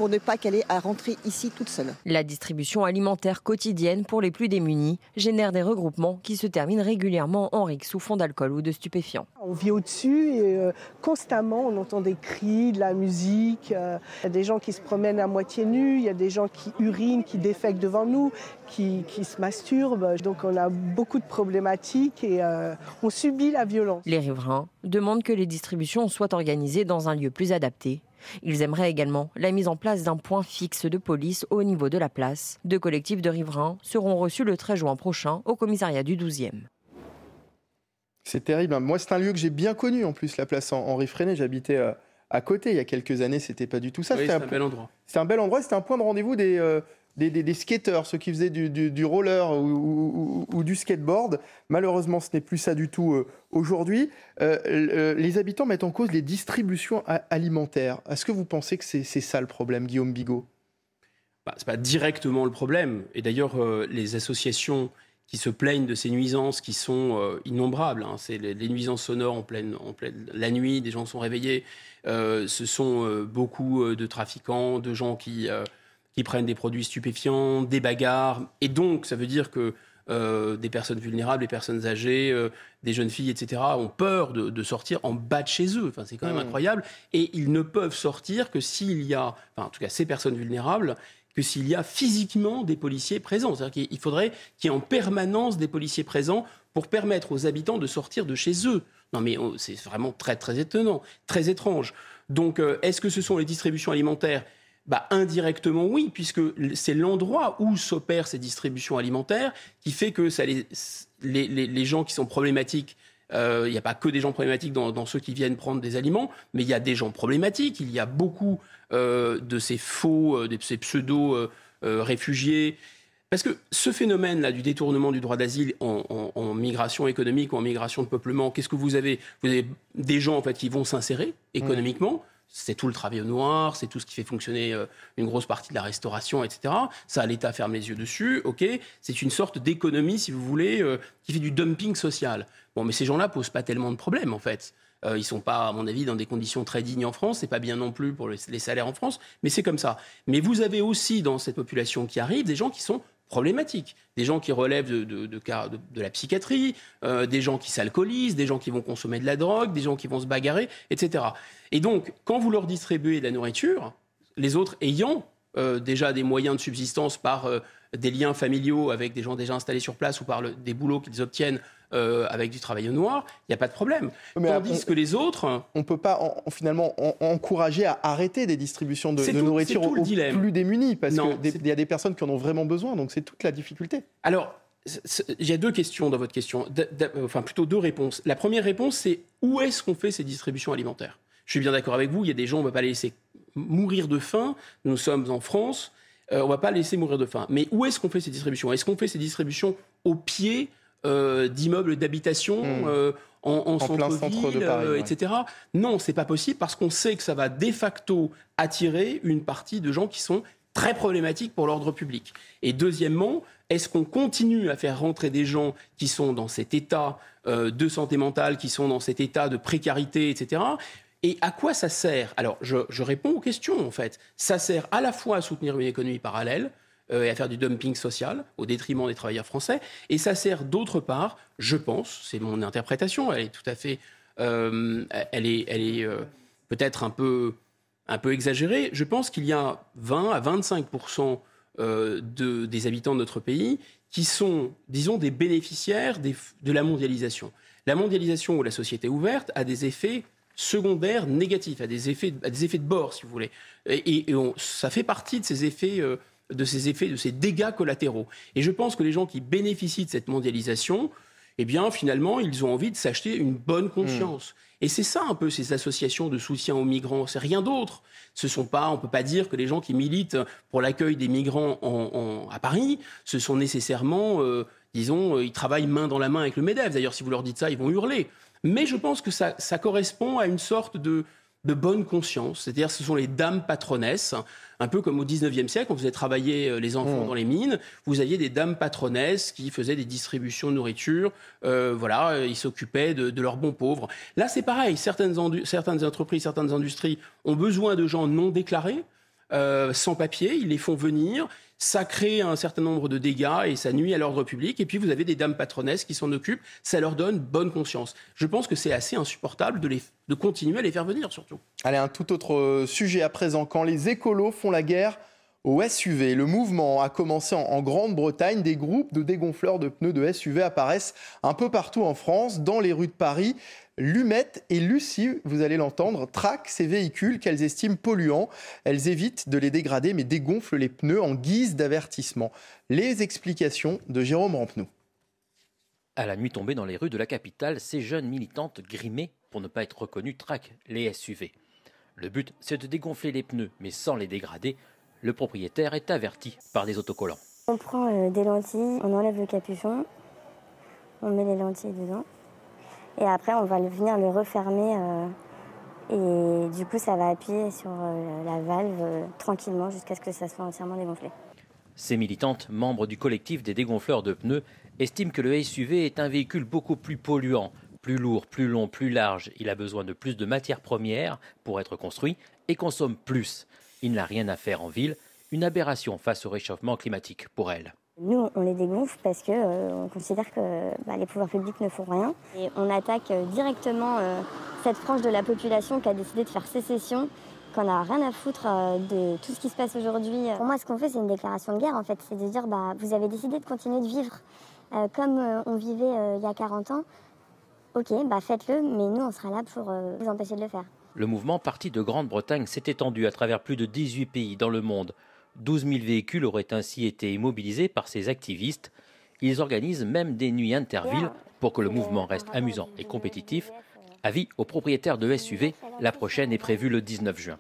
pour ne pas qu'elle ait à rentrer ici toute seule. La distribution alimentaire quotidienne pour les plus démunis génère des regroupements qui se terminent régulièrement en rixe sous fond d'alcool ou de stupéfiants. On vit au-dessus et euh, constamment on entend des cris, de la musique. euh, Il y a des gens qui se promènent à moitié nus, il y a des gens qui urinent, qui défèquent devant nous, qui, qui se masturbent. Donc on a beaucoup de problématiques et euh, on subit la violence. Les riverains demandent que les distributions soient organisées dans un lieu plus adapté Ils aimeraient également la mise en place d'un point fixe de police au niveau de la place. Deux collectifs de riverains seront reçus le 13 juin prochain au commissariat du 12e. C'est terrible. Hein. Moi, c'est un lieu que j'ai bien connu en plus, la place Henri Freinet. J'habitais euh, à côté il y a quelques années. C'était pas du tout ça. Oui, c'est un, bel endroit. C'était un bel endroit. C'était un point de rendez-vous des, euh, des, skateurs, ceux qui faisaient du, roller ou, du skateboard. Malheureusement, ce n'est plus ça du tout euh, aujourd'hui. les habitants mettent en cause les distributions alimentaires. Est-ce que vous pensez que c'est ça le problème, Guillaume Bigot? Bah, Ce n'est pas directement le problème. Et d'ailleurs, les associations qui se plaignent de ces nuisances qui sont euh, innombrables. Hein. C'est les, nuisances sonores en pleine, la nuit, des gens sont réveillés. Euh, ce sont euh, beaucoup de trafiquants, de gens qui, qui prennent des produits stupéfiants, des bagarres. Et donc, ça veut dire que des personnes vulnérables, des personnes âgées, des jeunes filles, etc., ont peur de, sortir en bas de chez eux. Enfin, c'est quand même mmh. incroyable. Et ils ne peuvent sortir que s'il y a, enfin, en tout cas, ces personnes vulnérables, que s'il y a physiquement des policiers présents. C'est-à-dire qu'il faudrait qu'il y ait en permanence des policiers présents pour permettre aux habitants de sortir de chez eux. Non mais oh, c'est vraiment très très étonnant, très étrange. Donc euh, est-ce que ce sont les distributions alimentaires bah, indirectement, oui, puisque c'est l'endroit où s'opèrent ces distributions alimentaires qui fait que ça les, les, gens qui sont problématiques euh, il n'y a pas que des gens problématiques dans, dans, ceux qui viennent prendre des aliments, mais il y a des gens problématiques. Il y a beaucoup euh, de ces faux, euh, de ces pseudo-réfugiés. Parce que ce phénomène-là du détournement du droit d'asile en, migration économique ou en migration de peuplement, qu'est-ce que vous avez? Vous avez des gens en fait, qui vont s'insérer économiquement. C'est tout le travail au noir, c'est tout ce qui fait fonctionner une grosse partie de la restauration, etc. Ça, l'État ferme les yeux dessus, ok C'est une sorte d'économie, si vous voulez, qui fait du dumping social. Bon, mais ces gens-là posent pas tellement de problèmes, en fait. Euh, ils sont pas, à mon avis, dans des conditions très dignes en France. C'est pas bien non plus pour les, salaires en France, mais c'est comme ça. Mais vous avez aussi dans cette population qui arrive des gens qui sont problématiques, des gens qui relèvent de, la psychiatrie, euh, des gens qui s'alcoolisent, des gens qui vont consommer de la drogue, des gens qui vont se bagarrer, etc. Et donc, quand vous leur distribuez de la nourriture, les autres ayant euh, déjà des moyens de subsistance par des liens familiaux avec des gens déjà installés sur place ou par des boulots qu'ils obtiennent euh, avec du travail au noir, il n'y a pas de problème. Mais Tandis que les autres... On ne peut pas finalement encourager à arrêter des distributions de, nourriture aux, plus démunis, parce qu'il y a des personnes qui en ont vraiment besoin, donc c'est toute la difficulté. Alors, il y a deux questions dans votre question, enfin plutôt deux réponses. La première réponse, c'est où est-ce qu'on fait ces distributions alimentaires? Je suis bien d'accord avec vous, il y a des gens, on ne va pas les laisser mourir de faim. Nous sommes en France, on ne va pas laisser mourir de faim. Mais où est-ce qu'on fait ces distributions? Est-ce qu'on fait ces distributions au pied euh, d'immeubles d'habitation hmm. euh, en, en, centre-ville, de Paris, etc. Non, c'est pas possible parce qu'on sait que ça va de facto attirer une partie de gens qui sont très problématiques pour l'ordre public. Et deuxièmement, est-ce qu'on continue à faire rentrer des gens qui sont dans cet état de santé mentale, qui sont dans cet état de précarité, etc. Et à quoi ça sert? Alors, je, réponds aux questions, en fait. Ça sert à la fois à soutenir une économie parallèle, euh, et à faire du dumping social au détriment des travailleurs français. Et ça sert d'autre part, je pense, c'est mon interprétation, elle est tout à fait, euh, elle est, elle est euh, peut-être un peu, un peu exagérée. Je pense qu'il y a 20 à 25 de, des habitants de notre pays qui sont, disons, des bénéficiaires de la mondialisation. La mondialisation ou la société ouverte a des effets secondaires négatifs, a des effets, a des effets de bord, si vous voulez. Et, ça fait partie de ces effets de ces effets, de ces dégâts collatéraux. Et je pense que les gens qui bénéficient de cette mondialisation, eh bien, finalement, ils ont envie de s'acheter une bonne conscience. Et c'est ça un peu ces associations de soutien aux migrants. C'est rien d'autre. Ce sont pas, on peut pas dire que les gens qui militent pour l'accueil des migrants à Paris, ce sont nécessairement, euh, disons, euh, ils travaillent main dans la main avec le Medef. D'ailleurs, si vous leur dites ça, ils vont hurler. Mais je pense que ça, ça correspond à une sorte de, de bonne conscience. C'est-à-dire, ce sont les dames patronesses, un peu comme au 19e siècle, vous avez travaillé euh, les enfants mmh. dans les mines, vous aviez des dames patronesses qui faisaient des distributions de nourriture. Euh, voilà, euh, ils s'occupaient de, leurs bons pauvres. Là, c'est pareil. Certaines, certaines entreprises, certaines industries ont besoin de gens non déclarés. sans papier, ils les font venir, ça crée un certain nombre de dégâts et ça nuit à l'ordre public. Et puis vous avez des dames patronesses qui s'en occupent, ça leur donne bonne conscience. Je pense que c'est assez insupportable de, de continuer à les faire venir surtout. Allez, un tout autre euh, sujet à présent. Quand les écolos font la guerre au SUV, le mouvement a commencé en, Grande-Bretagne. Des groupes de dégonfleurs de pneus de SUV apparaissent un peu partout en France, dans les rues de Paris. Lumette et Lucie, vous allez l'entendre, traquent ces véhicules qu'elles estiment polluants. Elles évitent de les dégrader mais dégonflent les pneus en guise d'avertissement. Les explications de Jérôme Rampenou. À la nuit tombée dans les rues de la capitale, ces jeunes militantes grimées pour ne pas être reconnues traquent les SUV. Le but, c'est de dégonfler les pneus, mais sans les dégrader. Le propriétaire est averti par des autocollants. On prend euh, des lentilles, on enlève le capuchon, on met les lentilles dedans, et après on va venir le refermer. Euh, et du coup, ça va appuyer sur euh, la valve tranquillement jusqu'à ce que ça soit entièrement dégonflé. Ces militantes, membres du collectif des dégonfleurs de pneus, estiment que le SUV est un véhicule beaucoup plus polluant, plus lourd, plus long, plus large. Il a besoin de plus de matières premières pour être construit et consomme plus. Il n'a rien à faire en ville, une aberration face au réchauffement climatique pour elle. Nous, on les dégonfle parce qu'on euh, considère que bah, les pouvoirs publics ne font rien. Et on attaque euh, directement euh, cette frange de la population qui a décidé de faire sécession, qu'on n'a rien à foutre de tout ce qui se passe aujourd'hui. Pour moi, ce qu'on fait, c'est une déclaration de guerre, en fait. C'est de dire, bah, vous avez décidé de continuer de vivre comme on vivait il y a 40 ans. Ok, bah faites-le, mais nous, on sera là pour vous empêcher de le faire. Le mouvement parti de Grande-Bretagne s'est étendu à travers plus de 18 pays dans le monde. 12 000 véhicules auraient ainsi été immobilisés par ces activistes. Ils organisent même des nuits intervilles pour que le mouvement reste amusant et compétitif. Avis aux propriétaires de SUV, la prochaine est prévue le 19 juin.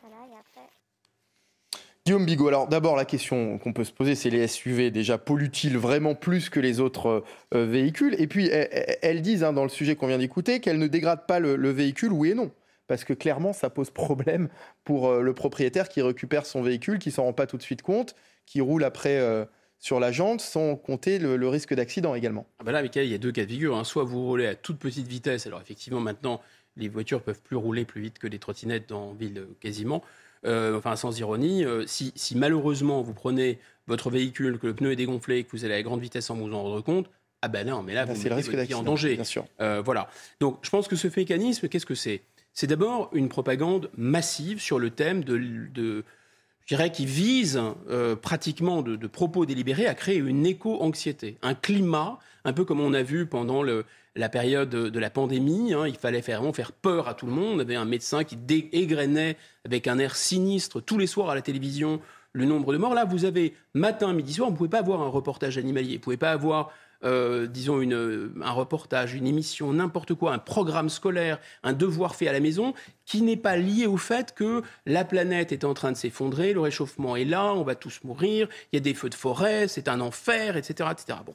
Guillaume Bigot, alors d'abord la question qu'on peut se poser, c'est les SUV déjà polluent-ils vraiment plus que les autres euh, véhicules? Et puis elles, disent hein, dans le sujet qu'on vient d'écouter qu'elles ne dégradent pas le véhicule, oui et non parce que clairement, ça pose problème pour euh, le propriétaire qui récupère son véhicule, qui s'en rend pas tout de suite compte, qui roule après euh, sur la jante, sans compter le, risque d'accident également. Ah bah là, Michael, il y a deux cas de figure. Hein. Soit vous roulez à toute petite vitesse, alors effectivement, maintenant, les voitures peuvent plus rouler plus vite que les trottinettes dans ville euh, quasiment. enfin, sans ironie, si, malheureusement vous prenez votre véhicule, que le pneu est dégonflé, que vous allez à grande vitesse sans vous en rendre compte, ah ben non, mais là, vous mettez le risque en danger. Bien sûr. voilà. Donc, je pense que ce mécanisme, qu'est-ce que c'est? C'est d'abord une propagande massive sur le thème de, je dirais, qui vise euh, pratiquement de, propos délibérés à créer une éco-anxiété, un climat, un peu comme on a vu pendant la période de la pandémie. Hein. il fallait vraiment faire peur à tout le monde. On avait un médecin qui égrenait avec un air sinistre tous les soirs à la télévision le nombre de morts. Là, vous avez matin, midi, soir, vous ne pouvez pas avoir un reportage animalier, vous ne pouvez pas avoir euh, disons, une, un reportage, une émission, n'importe quoi, un programme scolaire, un devoir fait à la maison, qui n'est pas lié au fait que la planète est en train de s'effondrer, le réchauffement est là, on va tous mourir, il y a des feux de forêt, c'est un enfer, etc. etc. Bon.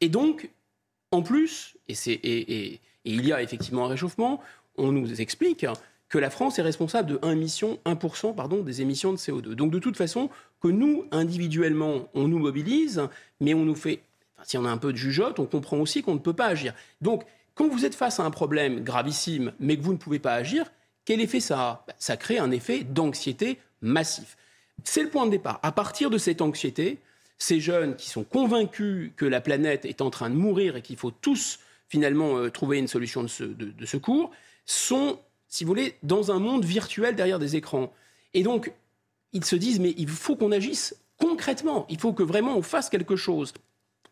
Et donc, en plus, et, il y a effectivement un réchauffement, on nous explique que la France est responsable de 1%, pardon, des émissions de CO2. Donc de toute façon, que nous, individuellement, on nous mobilise, mais on nous fait si on a un peu de jugeote, on comprend aussi qu'on ne peut pas agir. Donc, quand vous êtes face à un problème gravissime, mais que vous ne pouvez pas agir, quel effet ça a? Bah, Ça crée un effet d'anxiété massif. C'est le point de départ. À partir de cette anxiété, ces jeunes qui sont convaincus que la planète est en train de mourir et qu'il faut tous finalement euh, trouver une solution de, secours, sont, si vous voulez, dans un monde virtuel derrière des écrans. Et donc, ils se disent, mais il faut qu'on agisse concrètement, il faut que vraiment on fasse quelque chose.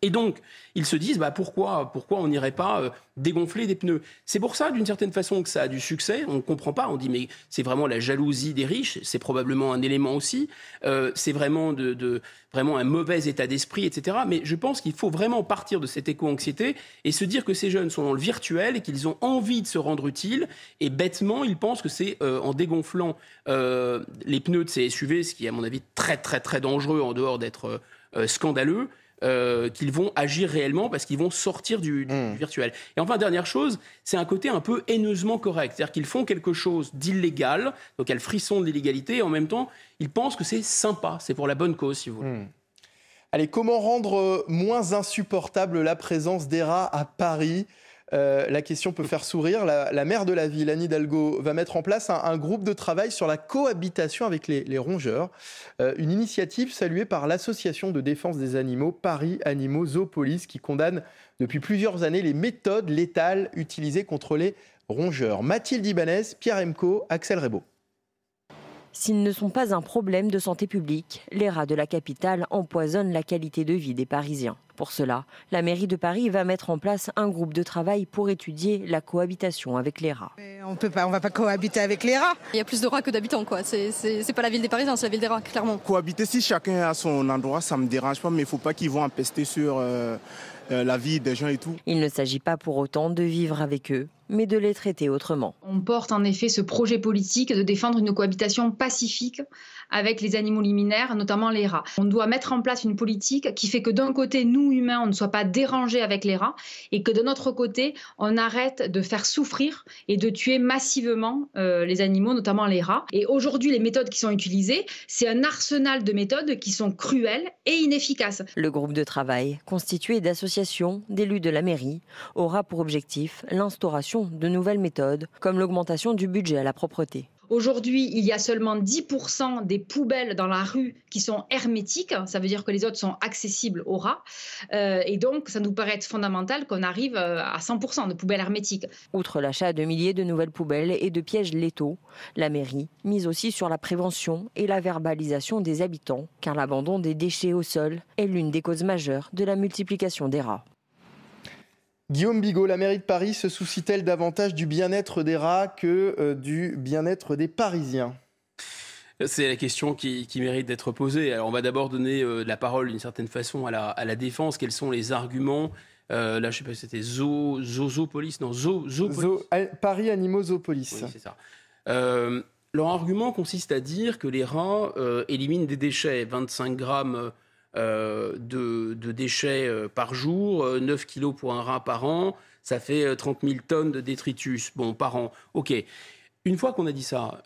Et donc, ils se disent, bah, pourquoi, pourquoi on n'irait pas euh, dégonfler des pneus? C'est pour ça, d'une certaine façon, que ça a du succès. On ne comprend pas. On dit, mais c'est vraiment la jalousie des riches. C'est probablement un élément aussi. Euh, c'est vraiment, de, vraiment un mauvais état d'esprit, etc. Mais je pense qu'il faut vraiment partir de cette éco-anxiété et se dire que ces jeunes sont dans le virtuel et qu'ils ont envie de se rendre utiles. Et bêtement, ils pensent que c'est euh, en dégonflant les pneus de ces SUV, ce qui est, à mon avis, très, très, très dangereux en dehors d'être scandaleux, euh, qu'ils vont agir réellement parce qu'ils vont sortir du, hmm. virtuel. Et enfin, dernière chose, c'est un côté un peu haineusement correct. C'est-à-dire qu'ils font quelque chose d'illégal, donc il y a le frisson de l'illégalité, et en même temps, ils pensent que c'est sympa, c'est pour la bonne cause, si vous voulez. Hmm. Allez, comment rendre euh, moins insupportable la présence des rats à Paris? Euh, la question peut faire sourire. La, maire de la ville, Anne Hidalgo, va mettre en place un, groupe de travail sur la cohabitation avec les, rongeurs. Euh, une initiative saluée par l'association de défense des animaux Paris Animaux Zoopolis qui condamne depuis plusieurs années les méthodes létales utilisées contre les rongeurs. Mathilde Ibanez, Pierre Emco, Axel Rebaud. S'ils ne sont pas un problème de santé publique, les rats de la capitale empoisonnent la qualité de vie des Parisiens. Pour cela, la mairie de Paris va mettre en place un groupe de travail pour étudier la cohabitation avec les rats. On peut pas, on va pas cohabiter avec les rats. Il y a plus de rats que d'habitants, quoi. C'est pas la ville des Parisiens, c'est la ville des rats, clairement. Cohabiter, si chacun a son endroit, ça me dérange pas, mais il faut pas qu'ils vont empester sur euh, euh, la vie des gens et tout. Il ne s'agit pas pour autant de vivre avec eux, mais de les traiter autrement. On porte en effet ce projet politique de défendre une cohabitation pacifique avec les animaux liminaires, notamment les rats. On doit mettre en place une politique qui fait que d'un côté, nous humains, on ne soit pas dérangés avec les rats et que de notre côté, on arrête de faire souffrir et de tuer massivement euh, les animaux, notamment les rats. Et aujourd'hui, les méthodes qui sont utilisées, c'est un arsenal de méthodes qui sont cruelles et inefficaces. Le groupe de travail, constitué d'associations, d'élus de la mairie, aura pour objectif l'instauration de nouvelles méthodes, comme l'augmentation du budget à la propreté. Aujourd'hui, il y a seulement 10% des poubelles dans la rue qui sont hermétiques. Ça veut dire que les autres sont accessibles aux rats. Euh, et donc, ça nous paraît être fondamental qu'on arrive euh, à 100% de poubelles hermétiques. Outre l'achat de milliers de nouvelles poubelles et de pièges létaux, la mairie mise aussi sur la prévention et la verbalisation des habitants, car l'abandon des déchets au sol est l'une des causes majeures de la multiplication des rats. Guillaume Bigot, la mairie de Paris se soucie-t-elle davantage du bien-être des rats que euh, du bien-être des Parisiens? C'est la question qui, mérite d'être posée. Alors, on va d'abord donner euh, la parole d'une certaine façon à la, défense. Quels sont les arguments euh, Là, je ne sais pas si c'était Zo, Zozopolis, non, Zo, Paris. Oui, c'est ça. leur argument consiste à dire que les rats éliminent des déchets, 25 grammes euh, de, déchets euh, par jour, 9 euh, kilos pour un rat par an, ça fait 30 000 tonnes de détritus bon, par an. OK. Une fois qu'on a dit ça,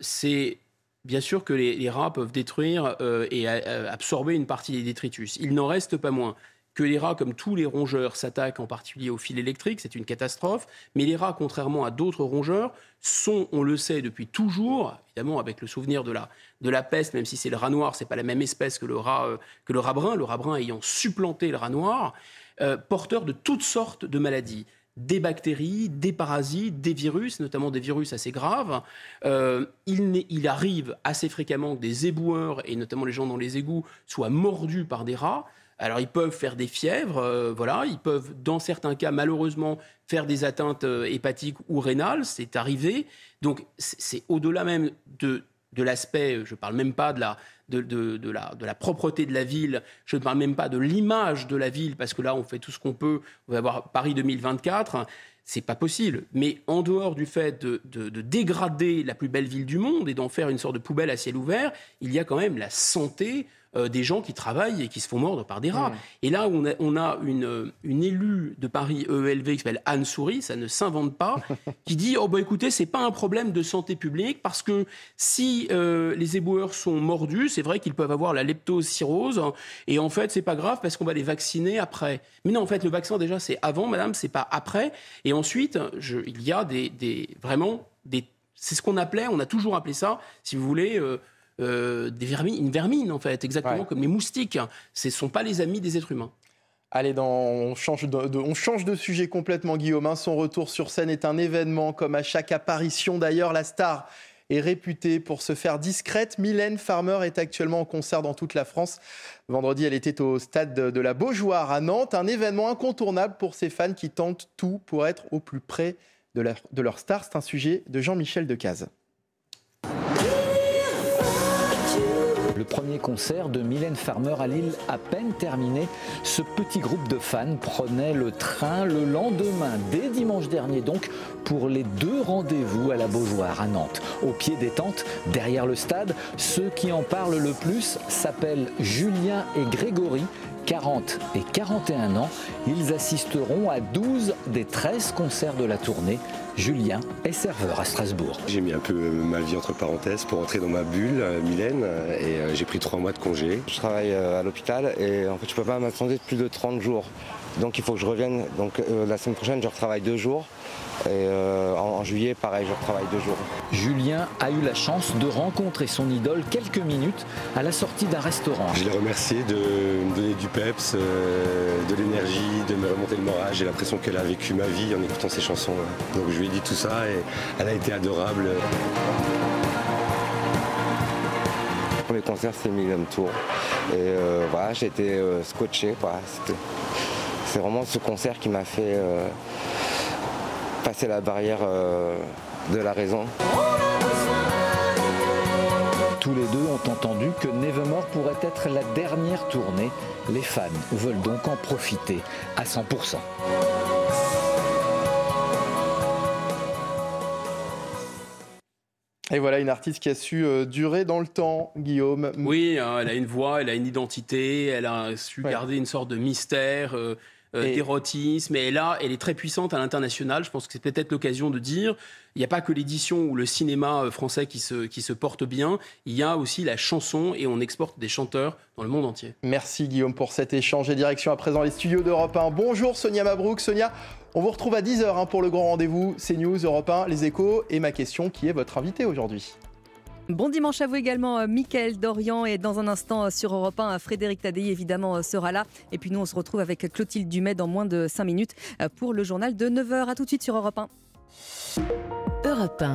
c'est bien sûr que les, rats peuvent détruire et absorber une partie des détritus. Il n'en reste pas moins que les rats, comme tous les rongeurs, s'attaquent en particulier au fil électrique, c'est une catastrophe. Mais les rats, contrairement à d'autres rongeurs, sont, on le sait depuis toujours, évidemment avec le souvenir de la, de la peste, même si c'est le rat noir, c'est pas la même espèce que le rat, euh, que le rat brun, le rat brun ayant supplanté le rat noir, euh, porteurs de toutes sortes de maladies des bactéries, des parasites, des virus, notamment des virus assez graves. Euh, il, arrive assez fréquemment que des éboueurs, et notamment les gens dans les égouts, soient mordus par des rats. Alors ils peuvent faire des fièvres, euh, voilà, ils peuvent dans certains cas malheureusement faire des atteintes euh, hépatiques ou rénales, c'est arrivé. Donc c'est au-delà même de, de l'aspect, je ne parle même pas de la, de, de, la, de la propreté de la ville, je ne parle même pas de l'image de la ville, parce que là on fait tout ce qu'on peut, on va avoir Paris 2024 c'est pas possible. Mais en dehors du fait de, de, de, dégrader la plus belle ville du monde et d'en faire une sorte de poubelle à ciel ouvert, il y a quand même la santé euh, des gens qui travaillent et qui se font mordre par des rats. Et là, on a, on a une, une, élue de Paris EELV qui s'appelle Anne Souris, ça ne s'invente pas, [laughs] qui dit Oh, bah écoutez, c'est pas un problème de santé publique parce que si euh, les éboueurs sont mordus, c'est vrai qu'ils peuvent avoir la leptocirrhose et en fait, c'est pas grave parce qu'on va les vacciner après. Mais non, en fait, le vaccin, déjà, c'est avant, madame, c'est pas après. Et ensuite, je, il y a des, des vraiment des. C'est ce qu'on appelait, on a toujours appelé ça, si vous voulez. Euh, euh, des vermines, une vermine en fait, exactement comme les moustiques. Ce ne sont pas les amis des êtres humains. Allez, dans, on, change de, on change de sujet complètement, Guillaume. Hein. Son retour sur scène est un événement, comme à chaque apparition d'ailleurs. La star est réputée pour se faire discrète. Mylène Farmer est actuellement en concert dans toute la France. Vendredi, elle était au stade de, la Beaujoire à Nantes. Un événement incontournable pour ses fans qui tentent tout pour être au plus près de leur, de leur star. C'est un sujet de Jean-Michel Decaze. Premier concert de Mylène Farmer à Lille à peine terminé, ce petit groupe de fans prenait le train le lendemain, dès dimanche dernier donc, pour les deux rendez-vous à la Beaujoire à Nantes. Au pied des tentes, derrière le stade, ceux qui en parlent le plus s'appellent Julien et Grégory. 40 et 41 ans, ils assisteront à 12 des 13 concerts de la tournée. Julien est serveur à Strasbourg. J'ai mis un peu ma vie entre parenthèses pour entrer dans ma bulle, euh, Mylène, euh, et euh, j'ai pris trois mois de congé. Je travaille à l'hôpital et en fait je peux pas m'attendre plus de 30 jours. Donc il faut que je revienne. Donc la semaine prochaine je retravaille deux jours. Et euh, en, juillet, pareil, je travaille deux jours. Julien a eu la chance de rencontrer son idole quelques minutes à la sortie d'un restaurant. Je l'ai remercié de me donner du peps, euh, de l'énergie, de me remonter le moral. J'ai l'impression qu'elle a vécu ma vie en écoutant ses chansons. Donc je lui ai dit tout ça et elle a été adorable. premier concert, c'était Million Tour. Et euh, voilà, j'ai été euh, scotché. C'est vraiment ce concert qui m'a fait passer la barrière de la raison. Tous les deux ont entendu que Nevermore pourrait être la dernière tournée. Les fans veulent donc en profiter à 100%. Et voilà une artiste qui a su euh, durer dans le temps, Guillaume. Oui, hein, elle a une voix, elle a une identité, elle a su garder une sorte de mystère. Euh, euh, d'érotisme. Et là, elle est très puissante à l'international. Je pense que c'est peut-être l'occasion de dire, il n'y a pas que l'édition ou le cinéma euh, français qui se, qui se porte bien, il y a aussi la chanson et on exporte des chanteurs dans le monde entier. Merci Guillaume pour cet échange et direction à présent les studios d'Europe 1. Bonjour Sonia Mabrouk. Sonia, on vous retrouve à 10h hein, pour le grand rendez-vous CNews, Europe 1, Les Échos et ma question qui est votre invité aujourd'hui? Bon dimanche à vous également, euh, Mickaël Dorian. Et dans un instant euh, sur Europe 1, euh, Frédéric Tadei évidemment sera là. Et puis nous, on se retrouve avec Clotilde Dumais dans moins de 5 minutes pour le journal de 9h. A tout de suite sur Europe 1. Europe 1.